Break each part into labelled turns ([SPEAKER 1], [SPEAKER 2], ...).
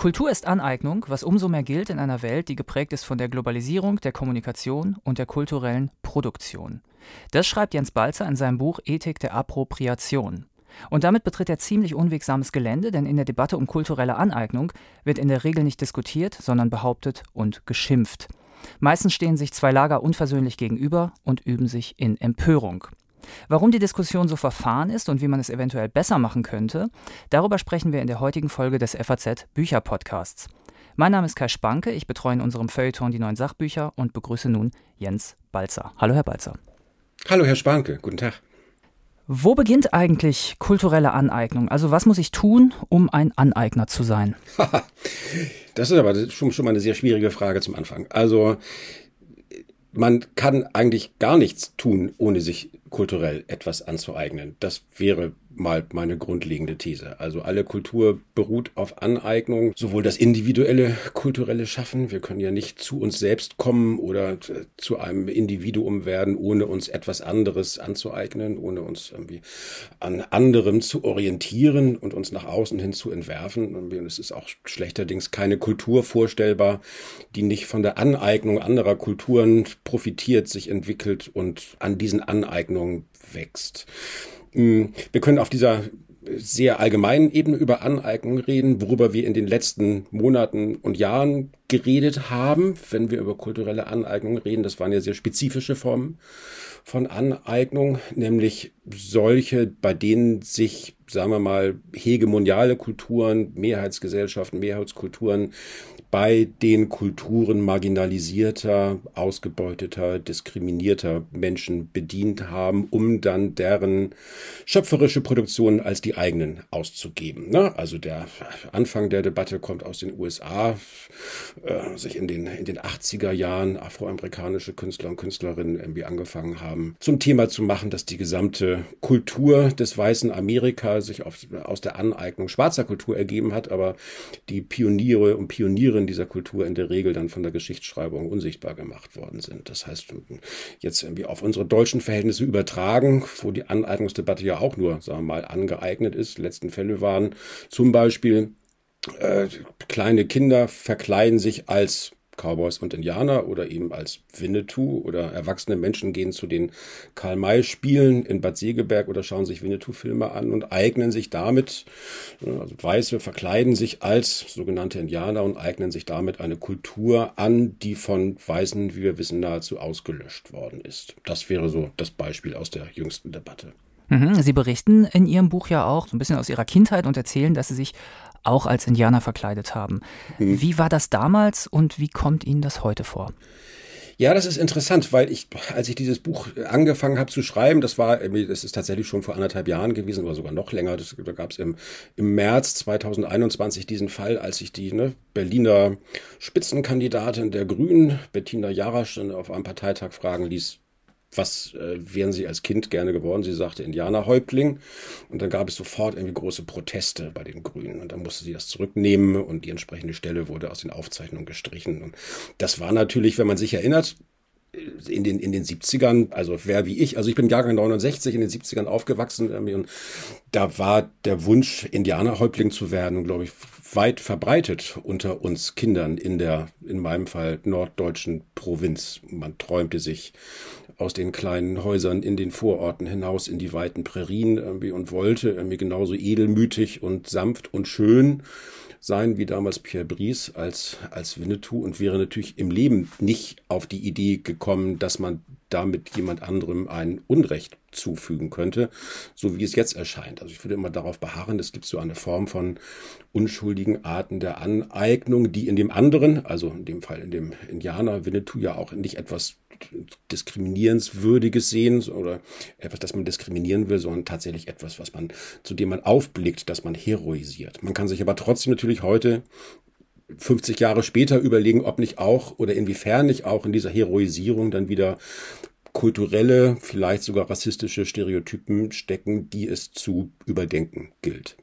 [SPEAKER 1] Kultur ist Aneignung, was umso mehr gilt in einer Welt, die geprägt ist von der Globalisierung, der Kommunikation und der kulturellen Produktion. Das schreibt Jens Balzer in seinem Buch Ethik der Appropriation. Und damit betritt er ziemlich unwegsames Gelände, denn in der Debatte um kulturelle Aneignung wird in der Regel nicht diskutiert, sondern behauptet und geschimpft. Meistens stehen sich zwei Lager unversöhnlich gegenüber und üben sich in Empörung. Warum die Diskussion so verfahren ist und wie man es eventuell besser machen könnte, darüber sprechen wir in der heutigen Folge des FAZ Bücher Podcasts. Mein Name ist Kai Spanke, ich betreue in unserem Feuilleton die neuen Sachbücher und begrüße nun Jens Balzer. Hallo, Herr Balzer.
[SPEAKER 2] Hallo, Herr Spanke, guten Tag.
[SPEAKER 1] Wo beginnt eigentlich kulturelle Aneignung? Also was muss ich tun, um ein Aneigner zu sein?
[SPEAKER 2] das ist aber schon, schon mal eine sehr schwierige Frage zum Anfang. Also man kann eigentlich gar nichts tun, ohne sich kulturell etwas anzueignen. Das wäre mal meine grundlegende These. Also alle Kultur beruht auf Aneignung, sowohl das individuelle kulturelle Schaffen. Wir können ja nicht zu uns selbst kommen oder zu einem Individuum werden, ohne uns etwas anderes anzueignen, ohne uns irgendwie an anderem zu orientieren und uns nach außen hin zu entwerfen. Und es ist auch schlechterdings keine Kultur vorstellbar, die nicht von der Aneignung anderer Kulturen profitiert, sich entwickelt und an diesen Aneignungen wächst. Hm, wir können auf dieser sehr allgemeinen Ebene über Aneignung reden, worüber wir in den letzten Monaten und Jahren geredet haben, wenn wir über kulturelle Aneignung reden. Das waren ja sehr spezifische Formen von Aneignung, nämlich solche, bei denen sich, sagen wir mal, hegemoniale Kulturen, Mehrheitsgesellschaften, Mehrheitskulturen bei den Kulturen marginalisierter, ausgebeuteter, diskriminierter Menschen bedient haben, um dann deren schöpferische Produktionen als die eigenen auszugeben. Ne? Also der Anfang der Debatte kommt aus den USA, äh, sich in den, in den 80er Jahren afroamerikanische Künstler und Künstlerinnen irgendwie angefangen haben, zum Thema zu machen, dass die gesamte Kultur des weißen Sich auf, aus der Aneignung schwarzer Kultur ergeben hat, aber die Pioniere und Pioniere Figuren dieser Kultur in der Regel dann von der Geschichtsschreibung unsichtbar gemacht worden sind. Das heißt, jetzt irgendwie auf unsere deutschen Verhältnisse übertragen, wo die Aneignungsdebatte ja auch nur, sagen wir mal, angeeignet ist. Die letzten Fälle waren zum Beispiel äh, kleine Kinder verkleiden sich als Cowboys und Indianer oder eben als Winnetou oder erwachsene Menschen gehen zu den Karl-May-Spielen in Bad Segeberg oder schauen sich Winnetou-Filme an und eignen sich damit, also Weiße verkleiden sich als sogenannte Indianer und eignen sich damit eine Kultur an, die von Weißen, wie wir wissen, nahezu ausgelöscht worden ist. Das wäre so das Beispiel aus der jüngsten Debatte.
[SPEAKER 1] Mhm, Sie berichten in Ihrem Buch ja auch so ein bisschen aus Ihrer Kindheit und erzählen, dass Sie sich auch als Indianer verkleidet haben. Mhm. Wie war das damals und wie kommt Ihnen das heute vor?
[SPEAKER 2] Ja, das ist interessant, weil ich, als ich dieses Buch angefangen habe zu schreiben, das war, das ist tatsächlich schon vor anderthalb Jahren gewesen oder sogar noch länger. Das, da gab es im, im März 2021 diesen Fall, als sich die ne, Berliner Spitzenkandidatin der Grünen, Bettina Jarasch, auf einem Parteitag fragen ließ, was äh, wären sie als Kind gerne geworden? Sie sagte Indianerhäuptling. Und dann gab es sofort irgendwie große Proteste bei den Grünen. Und dann musste sie das zurücknehmen und die entsprechende Stelle wurde aus den Aufzeichnungen gestrichen. Und das war natürlich, wenn man sich erinnert, in den, in den 70ern, also wer wie ich, also ich bin Jahrgang 69, in den 70ern aufgewachsen und da war der Wunsch, Indianerhäuptling zu werden, glaube ich, weit verbreitet unter uns Kindern in der, in meinem Fall, norddeutschen Provinz. Man träumte sich aus den kleinen Häusern in den Vororten hinaus in die weiten Prärien irgendwie und wollte irgendwie genauso edelmütig und sanft und schön sein wie damals Pierre Brice als, als Winnetou und wäre natürlich im Leben nicht auf die Idee gekommen, dass man damit jemand anderem ein Unrecht zufügen könnte, so wie es jetzt erscheint. Also ich würde immer darauf beharren, es gibt so eine Form von unschuldigen Arten der Aneignung, die in dem anderen, also in dem Fall in dem Indianer Winnetou ja auch nicht etwas diskriminierenswürdiges sehen oder etwas, das man diskriminieren will, sondern tatsächlich etwas, was man, zu dem man aufblickt, das man heroisiert. Man kann sich aber trotzdem natürlich heute 50 Jahre später überlegen, ob nicht auch oder inwiefern nicht auch in dieser Heroisierung dann wieder kulturelle, vielleicht sogar rassistische Stereotypen stecken, die es zu überdenken gilt.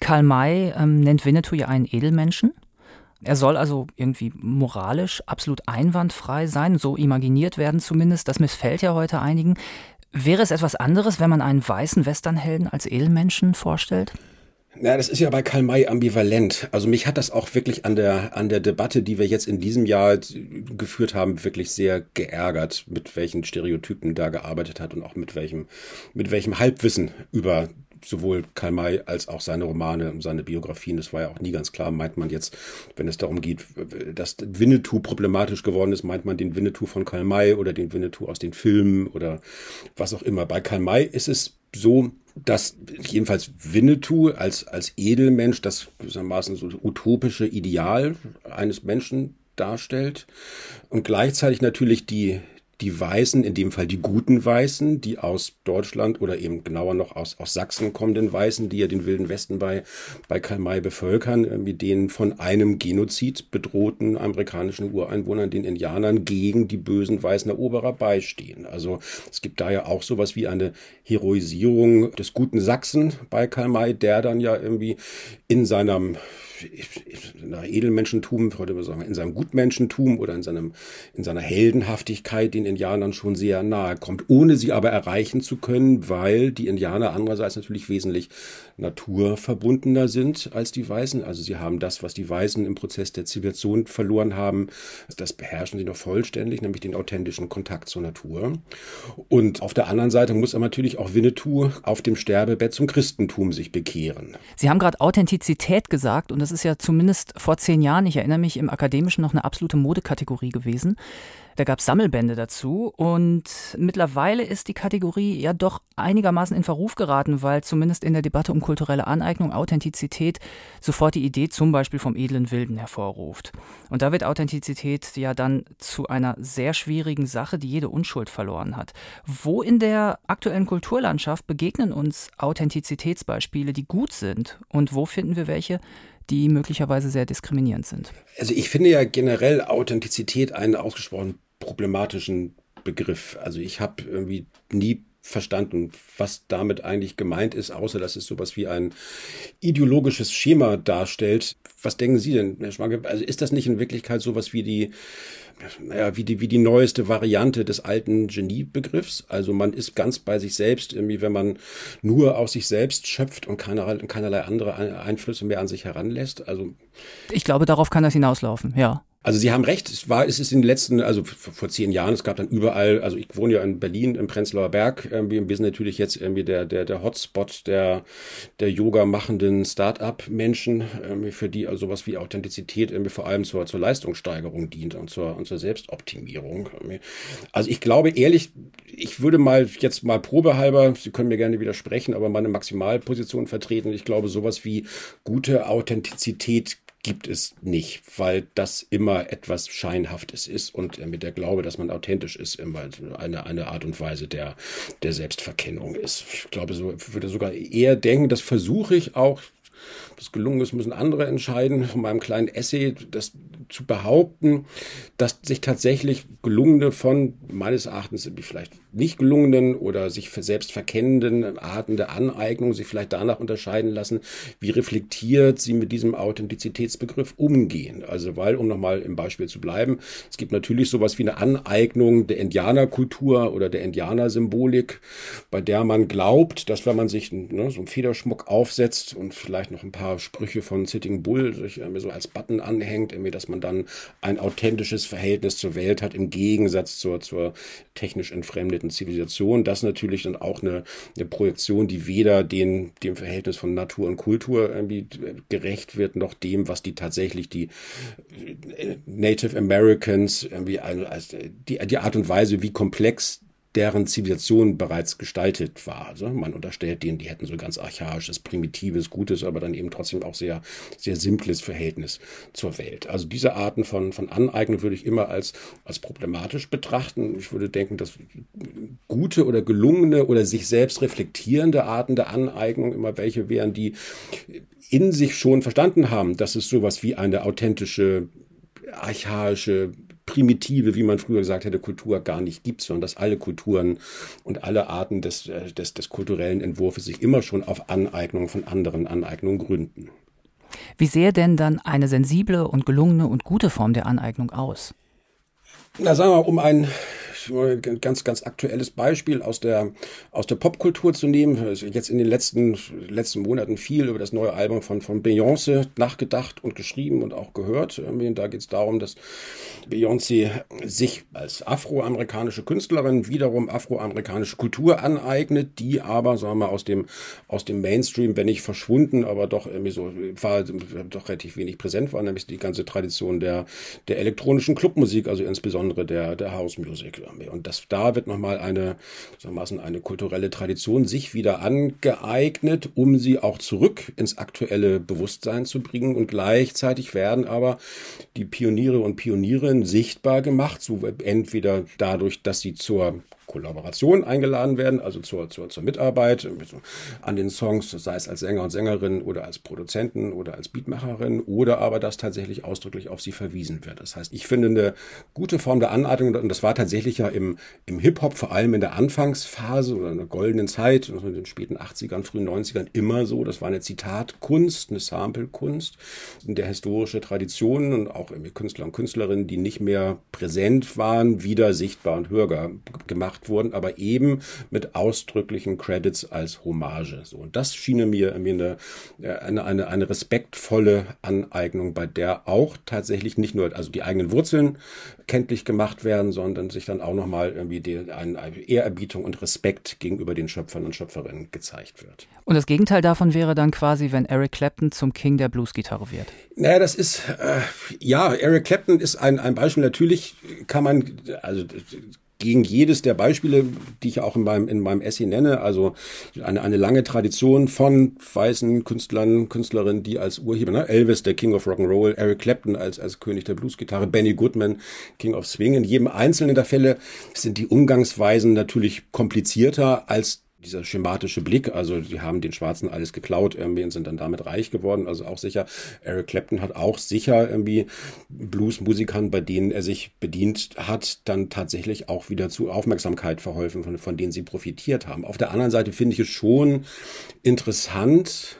[SPEAKER 1] Karl May ähm, nennt Winnetou ja einen Edelmenschen. Er soll also irgendwie moralisch absolut einwandfrei sein, so imaginiert werden zumindest. Das missfällt ja heute einigen. Wäre es etwas anderes, wenn man einen weißen Westernhelden als Edelmenschen vorstellt?
[SPEAKER 2] Na, das ist ja bei Karl May ambivalent. Also mich hat das auch wirklich an der, an der Debatte, die wir jetzt in diesem Jahr geführt haben, wirklich sehr geärgert, mit welchen Stereotypen da gearbeitet hat und auch mit welchem, mit welchem Halbwissen über sowohl Karl May als auch seine Romane und seine Biografien. Das war ja auch nie ganz klar. Meint man jetzt, wenn es darum geht, dass Winnetou problematisch geworden ist, meint man den Winnetou von Karl May oder den Winnetou aus den Filmen oder was auch immer. Bei Karl May ist es so, dass jedenfalls Winnetou als, als Edelmensch das gewissermaßen so utopische Ideal eines Menschen darstellt und gleichzeitig natürlich die, die Weißen, in dem Fall die guten Weißen, die aus Deutschland oder eben genauer noch aus, aus Sachsen kommenden Weißen, die ja den Wilden Westen bei, bei Karl May bevölkern, äh, mit den von einem Genozid bedrohten amerikanischen Ureinwohnern, den Indianern, gegen die bösen weißen Eroberer beistehen. Also es gibt da ja auch sowas wie eine Heroisierung des guten Sachsen bei Karl May, der dann ja irgendwie in seinem nach Edelmenschentum, heute würde sagen, in seinem Gutmenschentum oder in seinem, in seiner Heldenhaftigkeit den Indianern schon sehr nahe kommt, ohne sie aber erreichen zu können, weil die Indianer andererseits natürlich wesentlich naturverbundener sind als die Weißen. Also sie haben das, was die Weißen im Prozess der Zivilisation verloren haben, das beherrschen sie noch vollständig, nämlich den authentischen Kontakt zur Natur. Und auf der anderen Seite muss aber natürlich auch Winnetou auf dem Sterbebett zum Christentum sich bekehren.
[SPEAKER 1] Sie haben gerade Authentizität gesagt und das ist ja zumindest vor zehn Jahren, ich erinnere mich, im Akademischen noch eine absolute Modekategorie gewesen. Da gab es Sammelbände dazu und mittlerweile ist die Kategorie ja doch einigermaßen in Verruf geraten, weil zumindest in der Debatte um kulturelle Aneignung Authentizität sofort die Idee zum Beispiel vom edlen Wilden hervorruft. Und da wird Authentizität ja dann zu einer sehr schwierigen Sache, die jede Unschuld verloren hat. Wo in der aktuellen Kulturlandschaft begegnen uns Authentizitätsbeispiele, die gut sind und wo finden wir welche, die möglicherweise sehr diskriminierend sind.
[SPEAKER 2] Also ich finde ja generell Authentizität einen ausgesprochen problematischen Begriff. Also ich habe irgendwie nie verstanden, was damit eigentlich gemeint ist, außer dass es sowas wie ein ideologisches Schema darstellt. Was denken Sie denn, Herr Schwanke? Also ist das nicht in Wirklichkeit sowas wie die naja, wie die, wie die neueste Variante des alten Geniebegriffs. Also man ist ganz bei sich selbst, irgendwie, wenn man nur aus sich selbst schöpft und keinerlei, keinerlei andere Einflüsse mehr an sich heranlässt. Also
[SPEAKER 1] ich glaube, darauf kann das hinauslaufen, ja.
[SPEAKER 2] Also Sie haben recht, es war, es ist in den letzten, also vor zehn Jahren, es gab dann überall, also ich wohne ja in Berlin, im Prenzlauer Berg, irgendwie, wir sind natürlich jetzt irgendwie der, der, der Hotspot der, der Yoga machenden Start-up-Menschen, für die also sowas wie Authentizität irgendwie vor allem zur, zur Leistungssteigerung dient und zur, und zur Selbstoptimierung. Also ich glaube ehrlich, ich würde mal jetzt mal probehalber, Sie können mir gerne widersprechen, aber meine Maximalposition vertreten. Ich glaube, sowas wie gute Authentizität gibt es nicht, weil das immer etwas Scheinhaftes ist und mit der Glaube, dass man authentisch ist, immer eine, eine Art und Weise der, der Selbstverkennung ist. Ich glaube, so würde sogar eher denken, das versuche ich auch das gelungen ist, müssen andere entscheiden. Von meinem kleinen Essay, das zu behaupten, dass sich tatsächlich gelungene von meines Erachtens vielleicht nicht gelungenen oder sich selbst verkennenden Arten der Aneignung sich vielleicht danach unterscheiden lassen, wie reflektiert sie mit diesem Authentizitätsbegriff umgehen. Also, weil, um nochmal im Beispiel zu bleiben, es gibt natürlich sowas wie eine Aneignung der Indianerkultur oder der Indianersymbolik, bei der man glaubt, dass wenn man sich ne, so einen Federschmuck aufsetzt und vielleicht noch ein paar Sprüche von Sitting Bull sich so als Button anhängt, irgendwie, dass man dann ein authentisches Verhältnis zur Welt hat, im Gegensatz zur, zur technisch entfremdeten Zivilisation. Das natürlich dann auch eine, eine Projektion, die weder den, dem Verhältnis von Natur und Kultur irgendwie gerecht wird, noch dem, was die tatsächlich die Native Americans irgendwie, also die, die Art und Weise, wie komplex deren Zivilisation bereits gestaltet war. Also man unterstellt denen, die hätten so ganz archaisches, primitives, gutes, aber dann eben trotzdem auch sehr, sehr simples Verhältnis zur Welt. Also diese Arten von, von Aneignung würde ich immer als, als problematisch betrachten. Ich würde denken, dass gute oder gelungene oder sich selbst reflektierende Arten der Aneignung immer welche wären, die in sich schon verstanden haben, dass es sowas wie eine authentische archaische primitive, wie man früher gesagt hätte, Kultur gar nicht gibt, sondern dass alle Kulturen und alle Arten des, äh, des, des kulturellen Entwurfs sich immer schon auf Aneignung von anderen Aneignungen gründen.
[SPEAKER 1] Wie sähe denn dann eine sensible und gelungene und gute Form der Aneignung aus?
[SPEAKER 2] Na, sagen wir mal, um ein ein ganz, ganz aktuelles Beispiel aus der, aus der Popkultur zu nehmen. Jetzt in den letzten, letzten Monaten viel über das neue Album von, von Beyoncé nachgedacht und geschrieben und auch gehört. Da geht es darum, dass Beyoncé sich als afroamerikanische Künstlerin wiederum afroamerikanische Kultur aneignet, die aber, sagen wir mal, aus dem, aus dem Mainstream, wenn nicht verschwunden, aber doch irgendwie so, war doch relativ wenig präsent war, nämlich die ganze Tradition der, der elektronischen Clubmusik, also insbesondere der, der House Music. Und das, da wird nochmal eine, eine kulturelle Tradition sich wieder angeeignet, um sie auch zurück ins aktuelle Bewusstsein zu bringen. Und gleichzeitig werden aber die Pioniere und Pionierinnen sichtbar gemacht, so entweder dadurch, dass sie zur Kollaboration eingeladen werden, also zur, zur, zur Mitarbeit an den Songs, sei es als Sänger und Sängerin oder als Produzenten oder als Beatmacherin oder aber dass tatsächlich ausdrücklich auf sie verwiesen wird. Das heißt, ich finde eine gute Form der Aneignung und das war tatsächlich ja im, im Hip-Hop, vor allem in der Anfangsphase oder in der goldenen Zeit, also in den späten 80ern, frühen 90ern immer so. Das war eine Zitatkunst, eine Sample-Kunst, in der historische Traditionen und auch Künstler und Künstlerinnen, die nicht mehr präsent waren, wieder sichtbar und hörbar gemacht gemacht wurden, aber eben mit ausdrücklichen Credits als Hommage. So, und das schien mir, mir eine, eine, eine, eine respektvolle Aneignung, bei der auch tatsächlich nicht nur also die eigenen Wurzeln kenntlich gemacht werden, sondern sich dann auch nochmal irgendwie die, eine Ehrerbietung und Respekt gegenüber den Schöpfern und Schöpferinnen gezeigt wird.
[SPEAKER 1] Und das Gegenteil davon wäre dann quasi, wenn Eric Clapton zum King der Bluesgitarre wird.
[SPEAKER 2] Naja, das ist, äh, ja, Eric Clapton ist ein, ein Beispiel. Natürlich kann man, also gegen jedes der Beispiele, die ich auch in meinem, in meinem Essay nenne, also eine, eine lange Tradition von weißen Künstlern, Künstlerinnen, die als Urheber, ne? Elvis, der King of Rock'n'Roll, Eric Clapton als, als König der Bluesgitarre, Benny Goodman, King of Swing. In jedem einzelnen der Fälle sind die Umgangsweisen natürlich komplizierter als dieser schematische Blick, also die haben den Schwarzen alles geklaut irgendwie und sind dann damit reich geworden. Also auch sicher, Eric Clapton hat auch sicher irgendwie Bluesmusikern, bei denen er sich bedient hat, dann tatsächlich auch wieder zu Aufmerksamkeit verholfen, von, von denen sie profitiert haben. Auf der anderen Seite finde ich es schon interessant,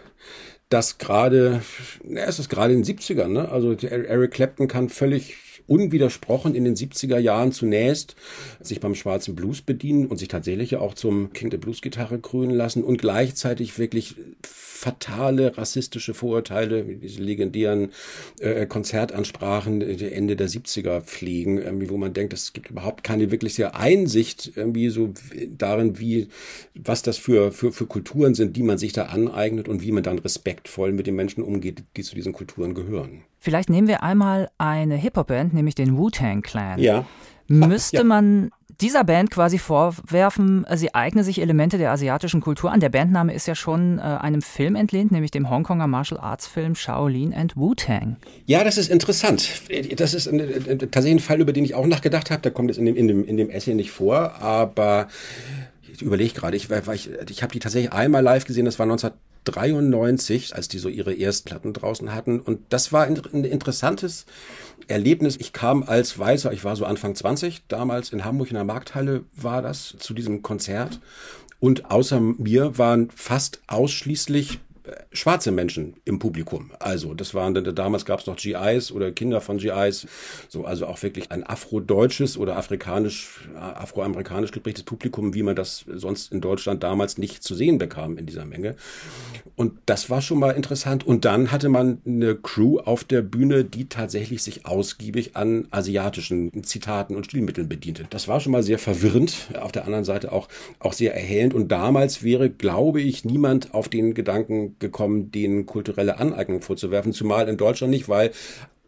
[SPEAKER 2] dass gerade, na, es ist gerade in den 70ern, ne? Also Eric Clapton kann völlig unwidersprochen in den 70er Jahren zunächst sich beim schwarzen Blues bedienen und sich tatsächlich auch zum King der Bluesgitarre krönen lassen und gleichzeitig wirklich fatale rassistische Vorurteile, diese legendären äh, Konzertansprachen Ende der 70er pflegen, irgendwie, wo man denkt, es gibt überhaupt keine wirkliche Einsicht irgendwie so darin, wie, was das für, für, für Kulturen sind, die man sich da aneignet und wie man dann respektvoll mit den Menschen umgeht, die zu diesen Kulturen gehören.
[SPEAKER 1] Vielleicht nehmen wir einmal eine Hip-Hop-Band, nämlich den Wu-Tang Clan.
[SPEAKER 2] Ja.
[SPEAKER 1] Müsste ja. man dieser Band quasi vorwerfen, sie eigne sich Elemente der asiatischen Kultur an. Der Bandname ist ja schon äh, einem Film entlehnt, nämlich dem Hongkonger Martial Arts Film Shaolin and Wu-Tang.
[SPEAKER 2] Ja, das ist interessant. Das ist tatsächlich ein Fall, über den ich auch nachgedacht habe. Der kommt jetzt in dem, in dem, in dem Essay nicht vor, aber ich überlege gerade, ich, ich, ich habe die tatsächlich einmal live gesehen, das war 1993, als die so ihre Erstplatten draußen hatten. Und das war ein, ein interessantes Erlebnis. Ich kam als Weißer, ich war so Anfang 20, damals in Hamburg in der Markthalle war das, zu diesem Konzert. Und außer mir waren fast ausschließlich schwarze Menschen im Publikum. Also das waren damals gab es noch GIs oder Kinder von GIs, so also auch wirklich ein afrodeutsches oder afrikanisch afroamerikanisch geprägtes Publikum, wie man das sonst in Deutschland damals nicht zu sehen bekam in dieser Menge. Und das war schon mal interessant. Und dann hatte man eine Crew auf der Bühne, die tatsächlich sich ausgiebig an asiatischen Zitaten und Stilmitteln bediente. Das war schon mal sehr verwirrend. Auf der anderen Seite auch auch sehr erhellend. Und damals wäre, glaube ich, niemand auf den Gedanken gekommen, denen kulturelle Aneignung vorzuwerfen, zumal in Deutschland nicht, weil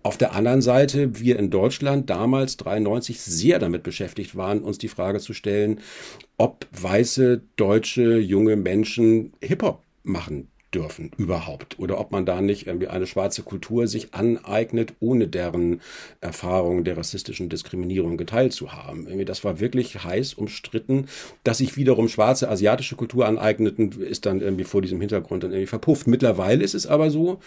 [SPEAKER 2] auf der anderen Seite wir in Deutschland damals 93 sehr damit beschäftigt waren, uns die Frage zu stellen, ob weiße deutsche junge Menschen Hip-Hop machen dürfen überhaupt oder ob man da nicht irgendwie eine schwarze Kultur sich aneignet, ohne deren Erfahrungen der rassistischen Diskriminierung geteilt zu haben. Irgendwie das war wirklich heiß umstritten, dass sich wiederum schwarze asiatische Kultur aneigneten, ist dann irgendwie vor diesem Hintergrund dann irgendwie verpufft. Mittlerweile ist es aber so,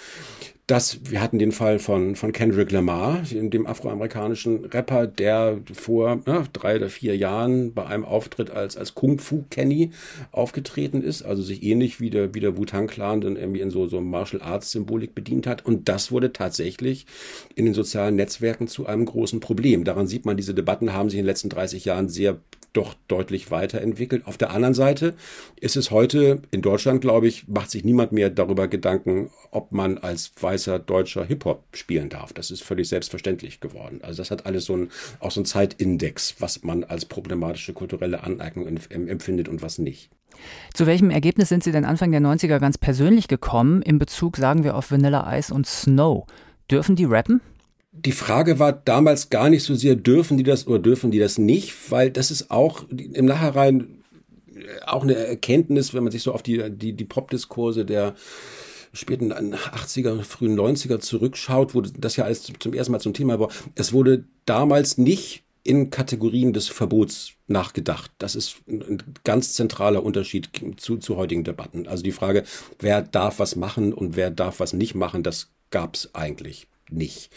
[SPEAKER 2] dass wir hatten den Fall von, von Kendrick Lamar, dem afroamerikanischen Rapper, der vor ja, drei oder vier Jahren bei einem Auftritt als, als Kung Fu Kenny aufgetreten ist, also sich ähnlich wie der, wie der Wu-Tang Clan dann irgendwie in so, so Martial Arts Symbolik bedient hat. Und das wurde tatsächlich in den sozialen Netzwerken zu einem großen Problem. Daran sieht man, diese Debatten haben sich in den letzten 30 Jahren sehr doch deutlich weiterentwickelt. Auf der anderen Seite ist es heute in Deutschland, glaube ich, macht sich niemand mehr darüber Gedanken, ob man als weißer deutscher Hip-Hop spielen darf. Das ist völlig selbstverständlich geworden. Also das hat alles so ein, auch so ein Zeitindex, was man als problematische kulturelle Aneignung empfindet und was nicht.
[SPEAKER 1] Zu welchem Ergebnis sind Sie denn Anfang der 90er ganz persönlich gekommen in Bezug, sagen wir, auf Vanilla Ice und Snow? Dürfen die rappen?
[SPEAKER 2] Die Frage war damals gar nicht so sehr, dürfen die das oder dürfen die das nicht, weil das ist auch im Nachhinein äh, auch eine Erkenntnis, wenn man sich so auf die, die, die Pop-Diskurse der späten 80er, frühen 90er zurückschaut, wurde das ja alles zum ersten Mal zum Thema war. Es wurde damals nicht in Kategorien des Verbots nachgedacht. Das ist ein ganz zentraler Unterschied zu, zu heutigen Debatten. Also die Frage, wer darf was machen und wer darf was nicht machen, das gab es eigentlich nicht.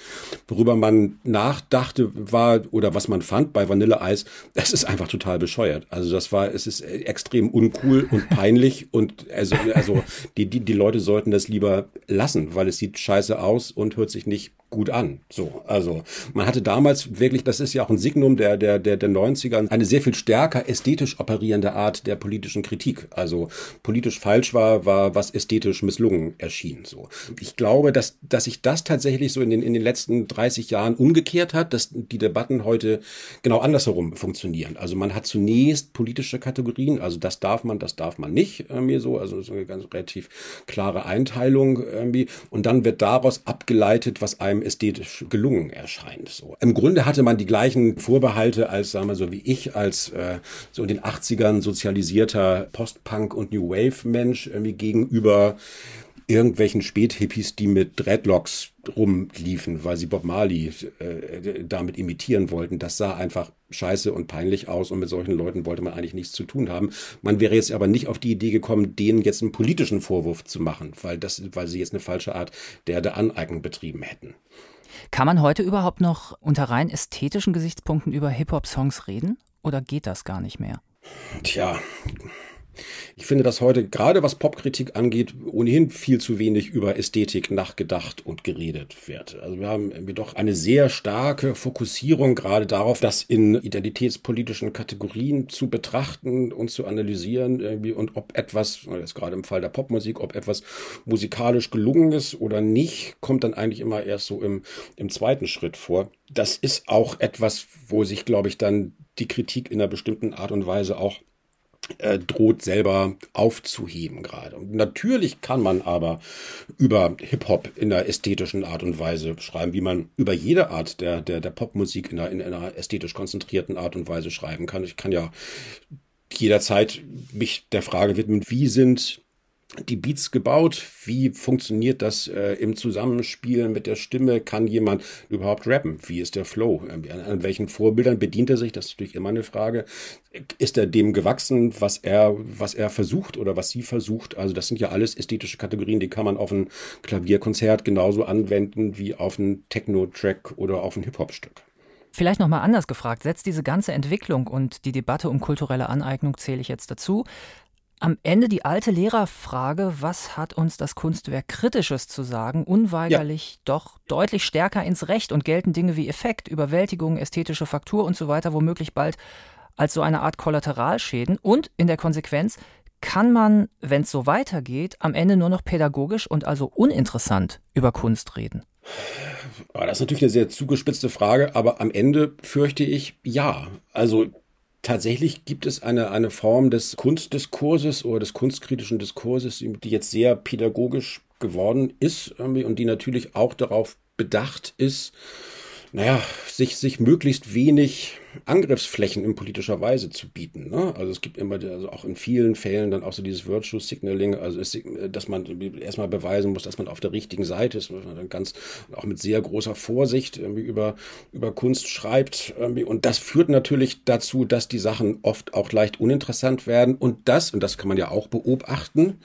[SPEAKER 2] Worüber man nachdachte war oder was man fand bei Vanilleeis, das ist einfach total bescheuert. Also das war, es ist extrem uncool und peinlich und also, also die, die, die Leute sollten das lieber lassen, weil es sieht scheiße aus und hört sich nicht gut an. So, also man hatte damals wirklich, das ist ja auch ein Signum der der der der 90er, eine sehr viel stärker ästhetisch operierende Art der politischen Kritik. Also politisch falsch war, war was ästhetisch misslungen erschien. So, ich glaube, dass dass sich das tatsächlich so in den in den letzten 30 Jahren umgekehrt hat, dass die Debatten heute genau andersherum funktionieren. Also man hat zunächst politische Kategorien, also das darf man, das darf man nicht, irgendwie so, also so eine ganz relativ klare Einteilung irgendwie, und dann wird daraus abgeleitet, was einem ästhetisch gelungen erscheint. So. Im Grunde hatte man die gleichen Vorbehalte als, sagen wir so wie ich, als äh, so in den 80ern sozialisierter Post-Punk und New Wave Mensch irgendwie gegenüber irgendwelchen Späthippies, die mit Dreadlocks rumliefen, weil sie Bob Marley äh, damit imitieren wollten. Das sah einfach scheiße und peinlich aus und mit solchen Leuten wollte man eigentlich nichts zu tun haben. Man wäre jetzt aber nicht auf die Idee gekommen, denen jetzt einen politischen Vorwurf zu machen, weil das, weil sie jetzt eine falsche Art der, der Aneignung betrieben hätten.
[SPEAKER 1] Kann man heute überhaupt noch unter rein ästhetischen Gesichtspunkten über Hip-Hop-Songs reden? Oder geht das gar nicht mehr?
[SPEAKER 2] Tja, ich finde, dass heute gerade was Popkritik angeht, ohnehin viel zu wenig über Ästhetik nachgedacht und geredet wird. Also wir haben irgendwie doch eine sehr starke Fokussierung gerade darauf, das in identitätspolitischen Kategorien zu betrachten und zu analysieren irgendwie und ob etwas, jetzt gerade im Fall der Popmusik, ob etwas musikalisch gelungen ist oder nicht, kommt dann eigentlich immer erst so im, im zweiten Schritt vor. Das ist auch etwas, wo sich, glaube ich, dann die Kritik in einer bestimmten Art und Weise auch äh, droht selber aufzuheben gerade. Und natürlich kann man aber über Hip-Hop in einer ästhetischen Art und Weise schreiben, wie man über jede Art der, der, der Popmusik in einer, in einer ästhetisch konzentrierten Art und Weise schreiben kann. Ich kann ja jederzeit mich der Frage widmen, wie sind die Beats gebaut? Wie funktioniert das äh, im Zusammenspiel mit der Stimme? Kann jemand überhaupt rappen? Wie ist der Flow? An, an, welchen Vorbildern bedient er sich? Das ist natürlich immer eine Frage. Ist er dem gewachsen, was er, was er versucht oder was sie versucht? Also das sind ja alles ästhetische Kategorien, die kann man auf ein Klavierkonzert genauso anwenden wie auf einen Techno-Track oder auf ein Hip-Hop-Stück.
[SPEAKER 1] Vielleicht nochmal anders gefragt, setzt diese ganze Entwicklung und die Debatte um kulturelle Aneignung zähle ich jetzt dazu, am Ende die alte Lehrerfrage, was hat uns das Kunstwerk Kritisches zu sagen, unweigerlich ja. doch deutlich stärker ins Recht und gelten Dinge wie Effekt, Überwältigung, ästhetische Faktur und so weiter womöglich bald als so eine Art Kollateralschäden und in der Konsequenz kann man, wenn es so weitergeht, am Ende nur noch pädagogisch und also uninteressant über Kunst reden?
[SPEAKER 2] Das ist natürlich eine sehr zugespitzte Frage, aber am Ende fürchte ich ja. Also Tatsächlich gibt es eine, eine Form des Kunstdiskurses oder des kunstkritischen Diskurses, die jetzt sehr pädagogisch geworden ist und die natürlich auch darauf bedacht ist, naja, sich, sich möglichst wenig Angriffsflächen in politischer Weise zu bieten. Ne? Also es gibt immer, also auch in vielen Fällen dann auch so dieses Virtue Signaling, also es, dass man erstmal beweisen muss, dass man auf der richtigen Seite ist, dass man dann ganz auch mit sehr großer Vorsicht irgendwie über, über Kunst schreibt. Irgendwie. Und das führt natürlich dazu, dass die Sachen oft auch leicht uninteressant werden. Und das, und das kann man ja auch beobachten,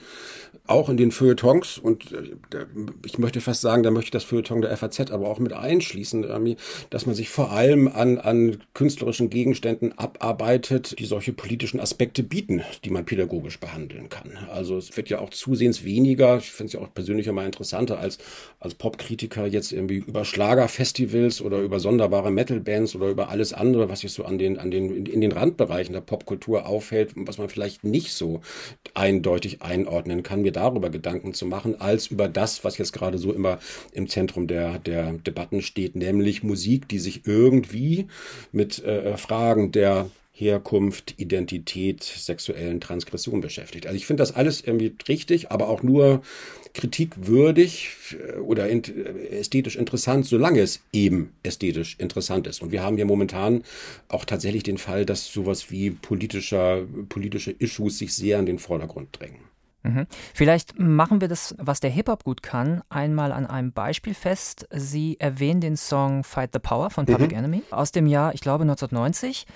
[SPEAKER 2] auch in den Feuilletons und äh, ich möchte fast sagen, da möchte ich das Feuilleton der FAZ aber auch mit einschließen, dass man sich vor allem an, an künstlerischen Gegenständen abarbeitet, die solche politischen Aspekte bieten, die man pädagogisch behandeln kann. Also es wird ja auch zusehends weniger, ich finde es ja auch persönlich immer interessanter als, als Popkritiker jetzt irgendwie über Schlagerfestivals oder über sonderbare Metalbands oder über alles andere, was sich so an den, an den, in den Randbereichen der Popkultur aufhält, was man vielleicht nicht so eindeutig einordnen kann. Mir darüber Gedanken zu machen, als über das, was jetzt gerade so immer im Zentrum der, der Debatten steht, nämlich Musik, die sich irgendwie mit äh, Fragen der Herkunft, Identität, sexuellen Transgression beschäftigt. Also ich finde das alles irgendwie richtig, aber auch nur kritikwürdig äh, oder äh, ästhetisch interessant, solange es eben ästhetisch interessant ist. Und wir haben hier momentan auch tatsächlich den Fall, dass sowas wie politischer, politische Issues sich sehr in den Vordergrund drängen.
[SPEAKER 1] Mhm. Vielleicht machen wir das, was der Hip-Hop gut kann, einmal an einem Beispiel fest. Sie erwähnen den Song Fight the Power von Public mhm. Enemy aus dem Jahr, ich glaube, 1990.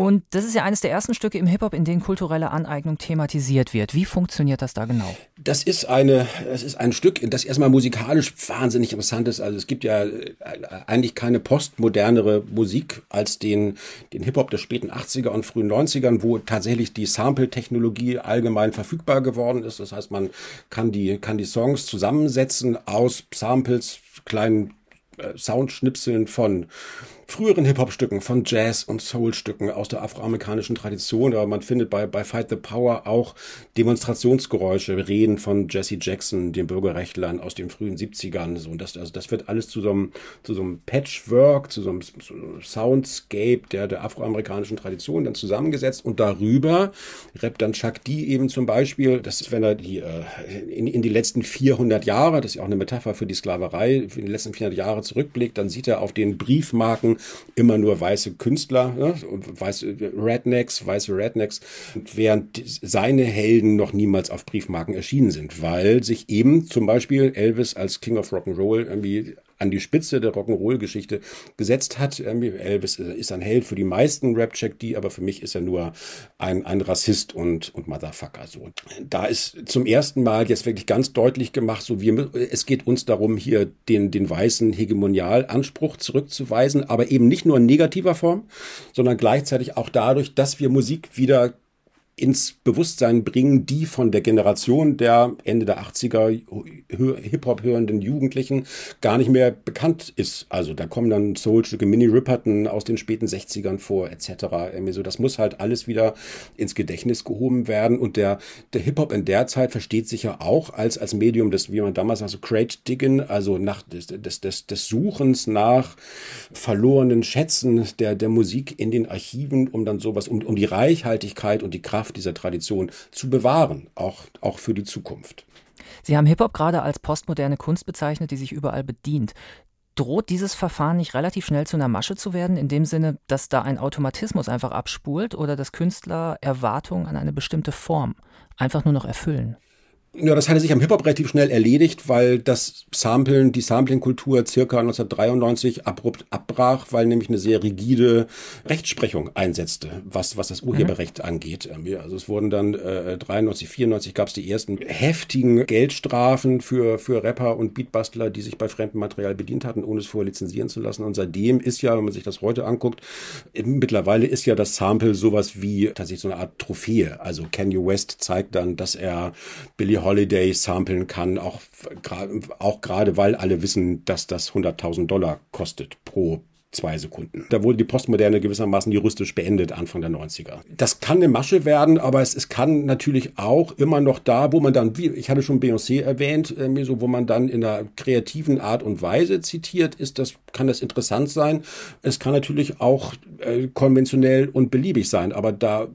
[SPEAKER 1] Und das ist ja eines der ersten Stücke im Hip-Hop, in denen kulturelle Aneignung thematisiert wird. Wie funktioniert das da genau?
[SPEAKER 2] Das ist eine, das ist ein Stück, das erstmal musikalisch wahnsinnig interessant ist. Also es gibt ja äh, eigentlich keine postmodernere Musik als den, den Hip-Hop der späten 80er und frühen 90ern, wo tatsächlich die Sample-Technologie allgemein verfügbar geworden ist. Das heißt, man kann die, kann die Songs zusammensetzen aus Samples, kleinen äh, Soundschnipseln von früheren Hip-Hop-Stücken, von Jazz- und Soul-Stücken aus der afroamerikanischen Tradition. Aber man findet bei, bei Fight the Power auch Demonstrationsgeräusche, Reden von Jesse Jackson, den Bürgerrechtlern aus den frühen 70ern. So, und das, also das wird alles zu so einem, zu so einem Patchwork, zu so einem Soundscape der, der afroamerikanischen Tradition dann zusammengesetzt. Und darüber rappt dann Chuck D eben zum Beispiel, das ist, wenn er die, äh, in, in die letzten 400 Jahre, das ist ja auch eine Metapher für die Sklaverei, für die letzten 400 Jahre zurückblickt, dann sieht er auf den Briefmarken immer nur weiße Künstler, ne? weiße Rednecks, weiße Rednecks, während seine Helden noch niemals auf Briefmarken erschienen sind, weil sich eben zum Beispiel Elvis als King of Rock'n'Roll irgendwie an die Spitze der Rock'n'Roll-Geschichte gesetzt hat. Elvis ist ein Held für die meisten Rap-Check, die, aber für mich ist er nur ein, ein Rassist und, und Motherfucker. So. Da ist zum ersten Mal jetzt wirklich ganz deutlich gemacht, so wir, es geht uns darum, hier den, den weißen Hegemonialanspruch zurückzuweisen, aber eben nicht nur in negativer Form, sondern gleichzeitig auch dadurch, dass wir Musik wieder ins Bewusstsein bringen, die von der Generation der Ende der 80er Hip-Hop hörenden Jugendlichen gar nicht mehr bekannt ist. Also da kommen dann Soulstücke, Mini Ripperton aus den späten 60ern vor, etc. So, das muss halt alles wieder ins Gedächtnis gehoben werden. Und der, der Hip-Hop in der Zeit versteht sich ja auch als, als Medium des, wie man damals sagt, so Crate Digging, also nach des, des, des, des Suchens nach verlorenen Schätzen der, der Musik in den Archiven, um dann sowas, um, um die Reichhaltigkeit und die Kraft Kraft dieser Tradition zu bewahren, auch, auch für die Zukunft.
[SPEAKER 1] Sie haben Hip-Hop gerade als postmoderne Kunst bezeichnet, die sich überall bedient. Droht dieses Verfahren nicht relativ schnell zu einer Masche zu werden, in dem Sinne, dass da ein Automatismus einfach abspult oder dass Künstler Erwartungen an eine bestimmte Form einfach nur noch erfüllen?
[SPEAKER 2] Ja, das hatte sich am Hip-Hop relativ schnell erledigt, weil das Samplen, die Sampling-Kultur circa 1993 abrupt abbrach, weil nämlich eine sehr rigide Rechtsprechung einsetzte, was, was das Urheberrecht mhm. angeht. Also es wurden dann äh, 93, 94 gab es die ersten heftigen Geldstrafen für, für Rapper und Beatbastler, die sich bei fremdem Material bedient hatten, ohne es vorher lizenzieren zu lassen. Und seitdem ist ja, wenn man sich das heute anguckt, mittlerweile ist ja das Sample sowas wie tatsächlich so eine Art Trophäe. Also Kanye West zeigt dann, dass er Billy Holiday samplen kann, auch, auch gerade weil alle wissen, dass das 100.000 Dollar kostet pro zwei Sekunden. Da wurde die Postmoderne gewissermaßen juristisch beendet, Anfang der 90er. Das kann eine Masche werden, aber es, es kann natürlich auch immer noch da, wo man dann, wie ich hatte schon Beyoncé erwähnt, äh, so, wo man dann in einer kreativen Art und Weise zitiert, ist das, kann das interessant sein. Es kann natürlich auch äh, konventionell und beliebig sein, aber da,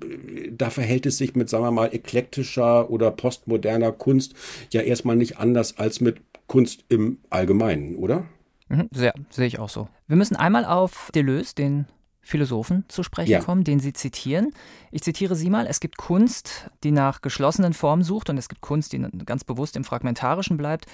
[SPEAKER 2] da verhält es sich mit, sagen wir mal, eklektischer oder postmoderner Kunst ja erstmal nicht anders als mit Kunst im Allgemeinen, oder?
[SPEAKER 1] Mhm, sehr, sehe ich auch so. Wir müssen einmal auf Deleuze, den Philosophen zu sprechen ja. kommen, den Sie zitieren. Ich zitiere Sie mal, es gibt Kunst, die nach geschlossenen Formen sucht und es gibt Kunst, die ganz bewusst im Fragmentarischen bleibt.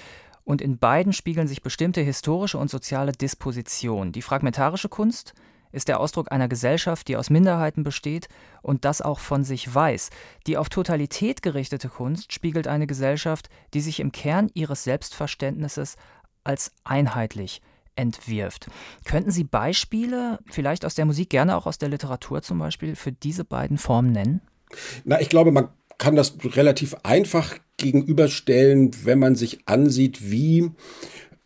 [SPEAKER 1] Und in beiden spiegeln sich bestimmte historische und soziale Dispositionen. Die fragmentarische Kunst ist der Ausdruck einer Gesellschaft, die aus Minderheiten besteht und das auch von sich weiß. Die auf Totalität gerichtete Kunst spiegelt eine Gesellschaft, die sich im Kern ihres Selbstverständnisses als einheitlich entwirft. Könnten Sie Beispiele, vielleicht aus der Musik, gerne auch aus der Literatur zum Beispiel, für diese beiden Formen nennen?
[SPEAKER 2] Na, ich glaube, man kann das relativ einfach gegenüberstellen, wenn man sich ansieht, wie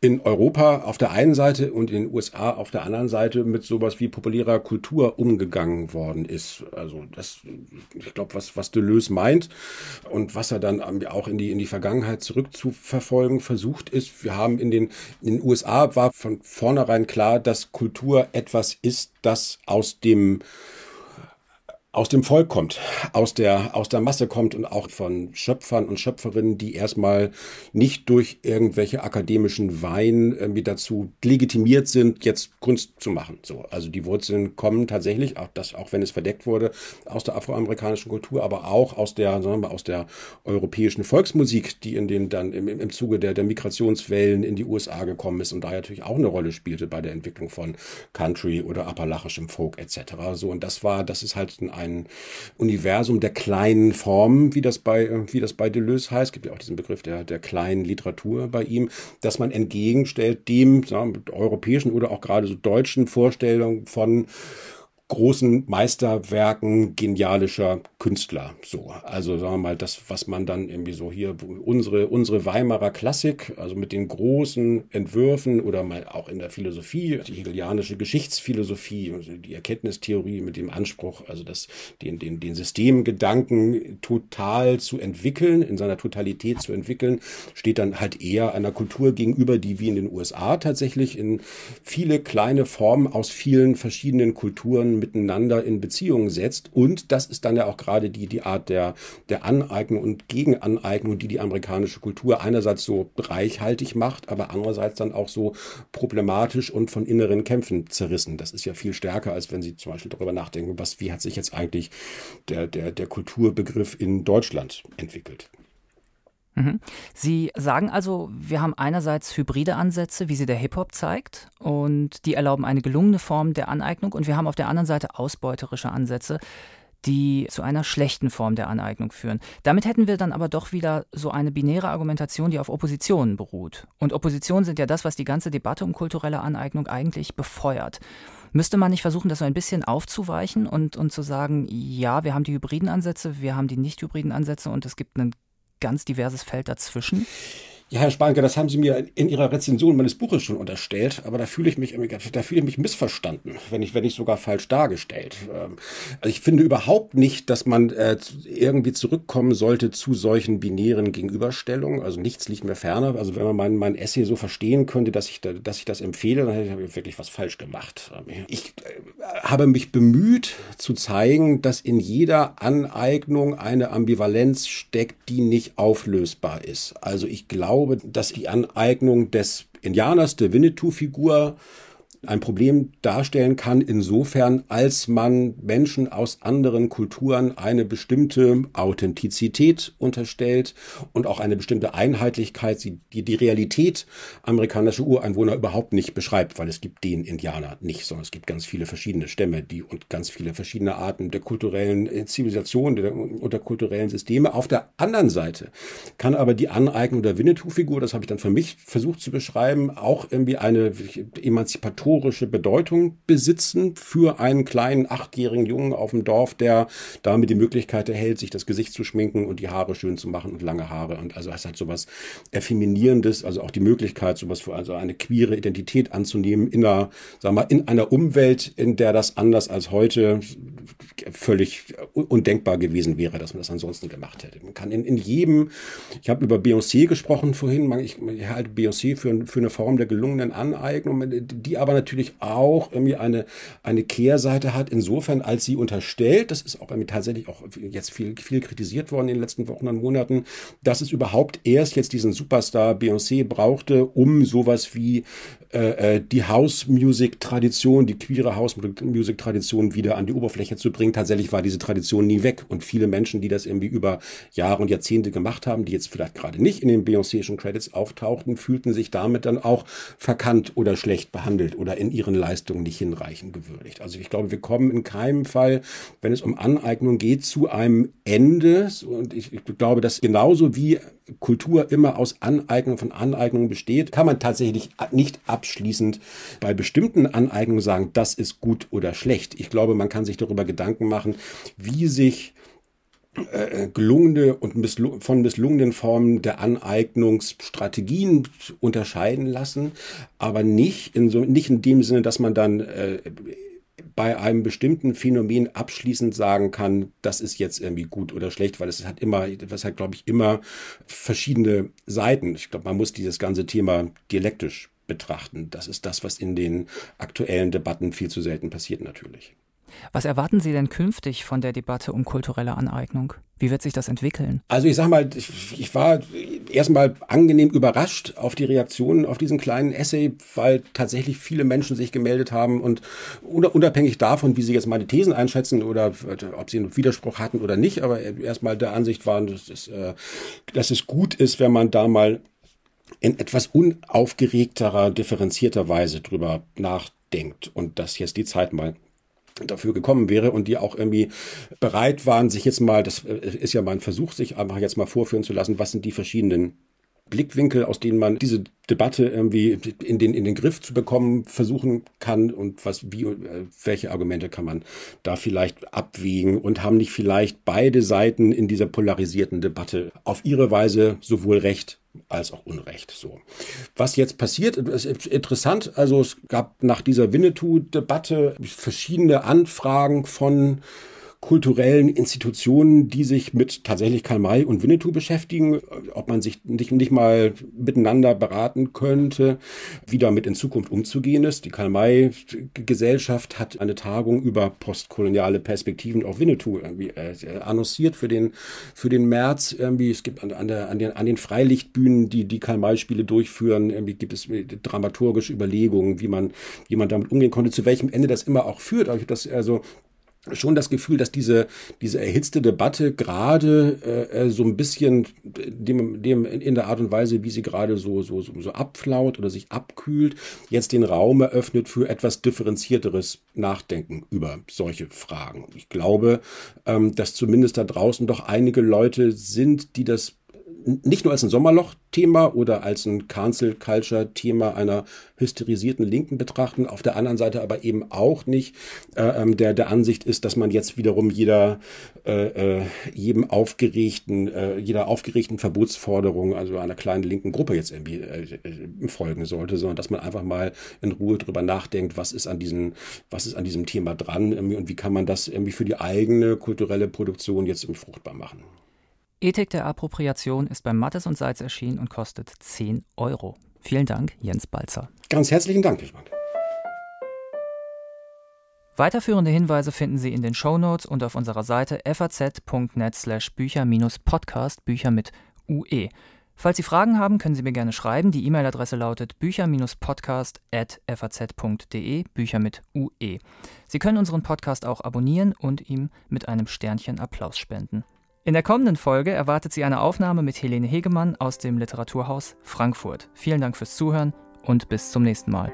[SPEAKER 2] in Europa auf der einen Seite und in den USA auf der anderen Seite mit sowas wie populärer Kultur umgegangen worden ist. Also das, ich glaube, was, was Deleuze meint und was er dann auch in die, in die Vergangenheit zurückzuverfolgen versucht ist, wir haben in den, in den USA war von vornherein klar, dass Kultur etwas ist, das aus dem aus dem Volk kommt, aus der, aus der Masse kommt und auch von Schöpfern und Schöpferinnen, die erstmal nicht durch irgendwelche akademischen Wein irgendwie dazu legitimiert sind, jetzt Kunst zu machen. So, also die Wurzeln kommen tatsächlich, auch das, auch wenn es verdeckt wurde, aus der afroamerikanischen Kultur, aber auch aus der, sagen wir, aus der europäischen Volksmusik, die in den dann im, im Zuge der, der Migrationswellen in die USA gekommen ist und da natürlich auch eine Rolle spielte bei der Entwicklung von Country oder appalachischem Folk etc. So, und das war, das ist halt ein ein Universum der kleinen Formen, wie das bei, wie das bei Deleuze heißt. Gibt ja auch diesen Begriff der, der kleinen Literatur bei ihm, dass man entgegenstellt dem sagen, europäischen oder auch gerade so deutschen Vorstellungen von großen Meisterwerken genialischer Künstler. So, also sagen wir mal, das, was man dann irgendwie so hier, unsere, unsere Weimarer Klassik, also mit den großen Entwürfen oder mal auch in der Philosophie, die hegelianische Geschichtsphilosophie, also die Erkenntnistheorie mit dem Anspruch, also das, den, den, den Systemgedanken total zu entwickeln, in seiner Totalität zu entwickeln, steht dann halt eher einer Kultur gegenüber, die wie in den USA tatsächlich in viele kleine Formen aus vielen verschiedenen Kulturen miteinander in Beziehung setzt. Und das ist dann ja auch gerade die, die Art der, der Aneignung und Gegenaneignung, die die amerikanische Kultur einerseits so reichhaltig macht, aber andererseits dann auch so problematisch und von inneren Kämpfen zerrissen. Das ist ja viel stärker, als wenn Sie zum Beispiel darüber nachdenken, was, wie hat sich jetzt eigentlich der, der, der Kulturbegriff in Deutschland entwickelt.
[SPEAKER 1] Mhm. Sie sagen also, wir haben einerseits hybride Ansätze, wie sie der Hip-Hop zeigt, und die erlauben eine gelungene Form der Aneignung, und wir haben auf der anderen Seite ausbeuterische Ansätze, die zu einer schlechten Form der Aneignung führen. Damit hätten wir dann aber doch wieder so eine binäre Argumentation, die auf Oppositionen beruht. Und Oppositionen sind ja das, was die ganze Debatte um kulturelle Aneignung eigentlich befeuert. Müsste man nicht versuchen, das so ein bisschen aufzuweichen und, und zu sagen, ja, wir haben die hybriden Ansätze, wir haben die nicht hybriden Ansätze und es gibt einen ganz diverses Feld dazwischen.
[SPEAKER 2] Ja, Herr Spanke, das haben Sie mir in Ihrer Rezension meines Buches schon unterstellt, aber da fühle ich mich, da fühle ich mich missverstanden, wenn ich, wenn ich sogar falsch dargestellt. Ähm, also ich finde überhaupt nicht, dass man äh, irgendwie zurückkommen sollte zu solchen binären Gegenüberstellungen. Also nichts liegt mir ferner. Also wenn man mein, mein Essay so verstehen könnte, dass ich, dass ich das empfehle, dann hätte ich wirklich was falsch gemacht. Ich äh, habe mich bemüht zu zeigen, dass in jeder Aneignung eine Ambivalenz steckt, die nicht auflösbar ist. Also ich glaube, glaube, dass die Aneignung des Indianers, der Winnetou-Figur, ein Problem darstellen kann, insofern, als man Menschen aus anderen Kulturen eine bestimmte Authentizität unterstellt und auch eine bestimmte Einheitlichkeit, die die Realität amerikanischer Ureinwohner überhaupt nicht beschreibt, weil es gibt den Indianer nicht, sondern es gibt ganz viele verschiedene Stämme, die und ganz viele verschiedene Arten der kulturellen äh, Zivilisation der kulturellen Systeme. Auf der anderen Seite kann aber die Aneignung der Winnetou-Figur, das habe ich dann für mich versucht zu beschreiben, auch irgendwie eine emanzipatorische historische Bedeutung besitzen für einen kleinen achtjährigen Jungen auf dem Dorf, der damit die Möglichkeit erhält, sich das Gesicht zu schminken und die Haare schön zu machen und lange Haare. Und also es hat sowas Effeminierendes, also auch die Möglichkeit, sowas für also eine queere Identität anzunehmen in einer, sag mal, in einer Umwelt, in der das anders als heute völlig undenkbar gewesen wäre, dass man das ansonsten gemacht hätte. Man kann in, in jedem, ich habe über Beyoncé gesprochen vorhin, ich, ich halte Beyoncé für, für eine Form der gelungenen Aneignung, die aber natürlich auch irgendwie eine, eine Kehrseite hat, insofern als sie unterstellt, das ist auch irgendwie tatsächlich auch jetzt viel, viel kritisiert worden in den letzten Wochen und Monaten, dass es überhaupt erst jetzt diesen Superstar Beyoncé brauchte, um sowas wie äh, äh, die House-Music-Tradition, die queere House-Music-Tradition wieder an die Oberfläche zu bringen. Tatsächlich war diese Tradition nie weg und viele Menschen, die das irgendwie über Jahre und Jahrzehnte gemacht haben, die jetzt vielleicht gerade nicht in den Beyoncé'schen Credits auftauchten, fühlten sich damit dann auch verkannt oder schlecht behandelt oder in ihren Leistungen nicht hinreichend gewürdigt. Also ich glaube, wir kommen in keinem Fall, wenn es um Aneignung geht, zu einem Ende. Und ich, ich glaube, dass genauso wie Kultur immer aus Aneignung von Aneignung besteht, kann man tatsächlich nicht abschließend bei bestimmten Aneignungen sagen, das ist gut oder schlecht. Ich glaube, man kann sich darüber Gedanken machen, wie sich äh, gelungene und von misslungenen Formen der Aneignungsstrategien unterscheiden lassen, aber nicht in so nicht in dem Sinne, dass man dann äh, bei einem bestimmten Phänomen abschließend sagen kann, das ist jetzt irgendwie gut oder schlecht, weil es hat immer, das hat, glaube ich, immer verschiedene Seiten. Ich glaube, man muss dieses ganze Thema dialektisch betrachten. Das ist das, was in den aktuellen Debatten viel zu selten passiert natürlich.
[SPEAKER 1] Was erwarten Sie denn künftig von der Debatte um kulturelle Aneignung? Wie wird sich das entwickeln?
[SPEAKER 2] Also ich sag mal, ich, ich war erstmal angenehm überrascht auf die Reaktionen auf diesen kleinen Essay, weil tatsächlich viele Menschen sich gemeldet haben und unabhängig davon, wie sie jetzt meine Thesen einschätzen oder ob sie einen Widerspruch hatten oder nicht, aber erstmal der Ansicht waren, dass es, äh, dass es gut ist, wenn man da mal in etwas unaufgeregterer, differenzierter Weise drüber nachdenkt und dass jetzt die Zeit mal dafür gekommen wäre und die auch irgendwie bereit waren, sich jetzt mal, das äh, ist ja mein Versuch, sich einfach jetzt mal vorführen zu lassen, was sind die verschiedenen Blickwinkel, aus denen man diese Debatte irgendwie in den, in den Griff zu bekommen versuchen kann und was, wie, äh, welche Argumente kann man da vielleicht abwiegen und haben nicht vielleicht beide Seiten in dieser polarisierten Debatte auf ihre Weise sowohl Recht als auch Unrecht. So. Was jetzt passiert, ist interessant. Also es gab nach dieser Winnetou-Debatte verschiedene Anfragen von kulturellen Institutionen, die sich mit tatsächlich Karl May und Winnetou beschäftigen, ob man sich nicht, nicht mal miteinander beraten könnte, wie damit in Zukunft umzugehen ist. Die Karl May Gesellschaft hat eine Tagung über postkoloniale Perspektiven auf Winnetou irgendwie äh, annonciert für den, für den März. Irgendwie, es gibt an, an, der, an, den, an den Freilichtbühnen, die die Karl May Spiele durchführen, irgendwie gibt es dramaturgische Überlegungen, wie man, wie man damit umgehen konnte, zu welchem Ende das immer auch führt. Aber das also schon das Gefühl, dass diese, diese erhitzte Debatte gerade äh, so ein bisschen dem, dem in der Art und Weise, wie sie gerade so, so, so, so abflaut oder sich abkühlt, jetzt den Raum eröffnet für etwas differenzierteres Nachdenken über solche Fragen. Ich glaube, ähm, dass zumindest da draußen doch einige Leute sind, die das nicht nur als ein Sommerloch-Thema oder als ein Cancel-Culture-Thema einer hysterisierten Linken betrachten, auf der anderen Seite aber eben auch nicht äh, ähm, der, der Ansicht ist, dass man jetzt wiederum jeder, äh, äh, jedem aufgeregten, äh, jeder aufgeregten Verbotsforderung, also einer kleinen linken Gruppe jetzt irgendwie äh, äh, folgen sollte, sondern dass man einfach mal in Ruhe drüber nachdenkt, was ist an diesem, was ist an diesem Thema dran und wie kann man das irgendwie für die eigene kulturelle Produktion jetzt fruchtbar machen.
[SPEAKER 1] Ethik der Appropriation ist beim Mattes und Salz erschienen und kostet 10 Euro. Vielen Dank, Jens Balzer.
[SPEAKER 2] Ganz herzlichen Dank, Wiesmann.
[SPEAKER 1] Weiterführende Hinweise finden Sie in den Shownotes und auf unserer Seite faz.net slash Bücher-Podcast, Bücher mit UE. Falls Sie Fragen haben, können Sie mir gerne schreiben. Die E-Mail-Adresse lautet bücher-podcast.faz.de, Bücher mit UE. Sie können unseren Podcast auch abonnieren und ihm mit einem Sternchen Applaus spenden. In der kommenden Folge erwartet Sie eine Aufnahme mit Helene Hegemann aus dem Literaturhaus Frankfurt. Vielen Dank fürs Zuhören und bis zum nächsten Mal.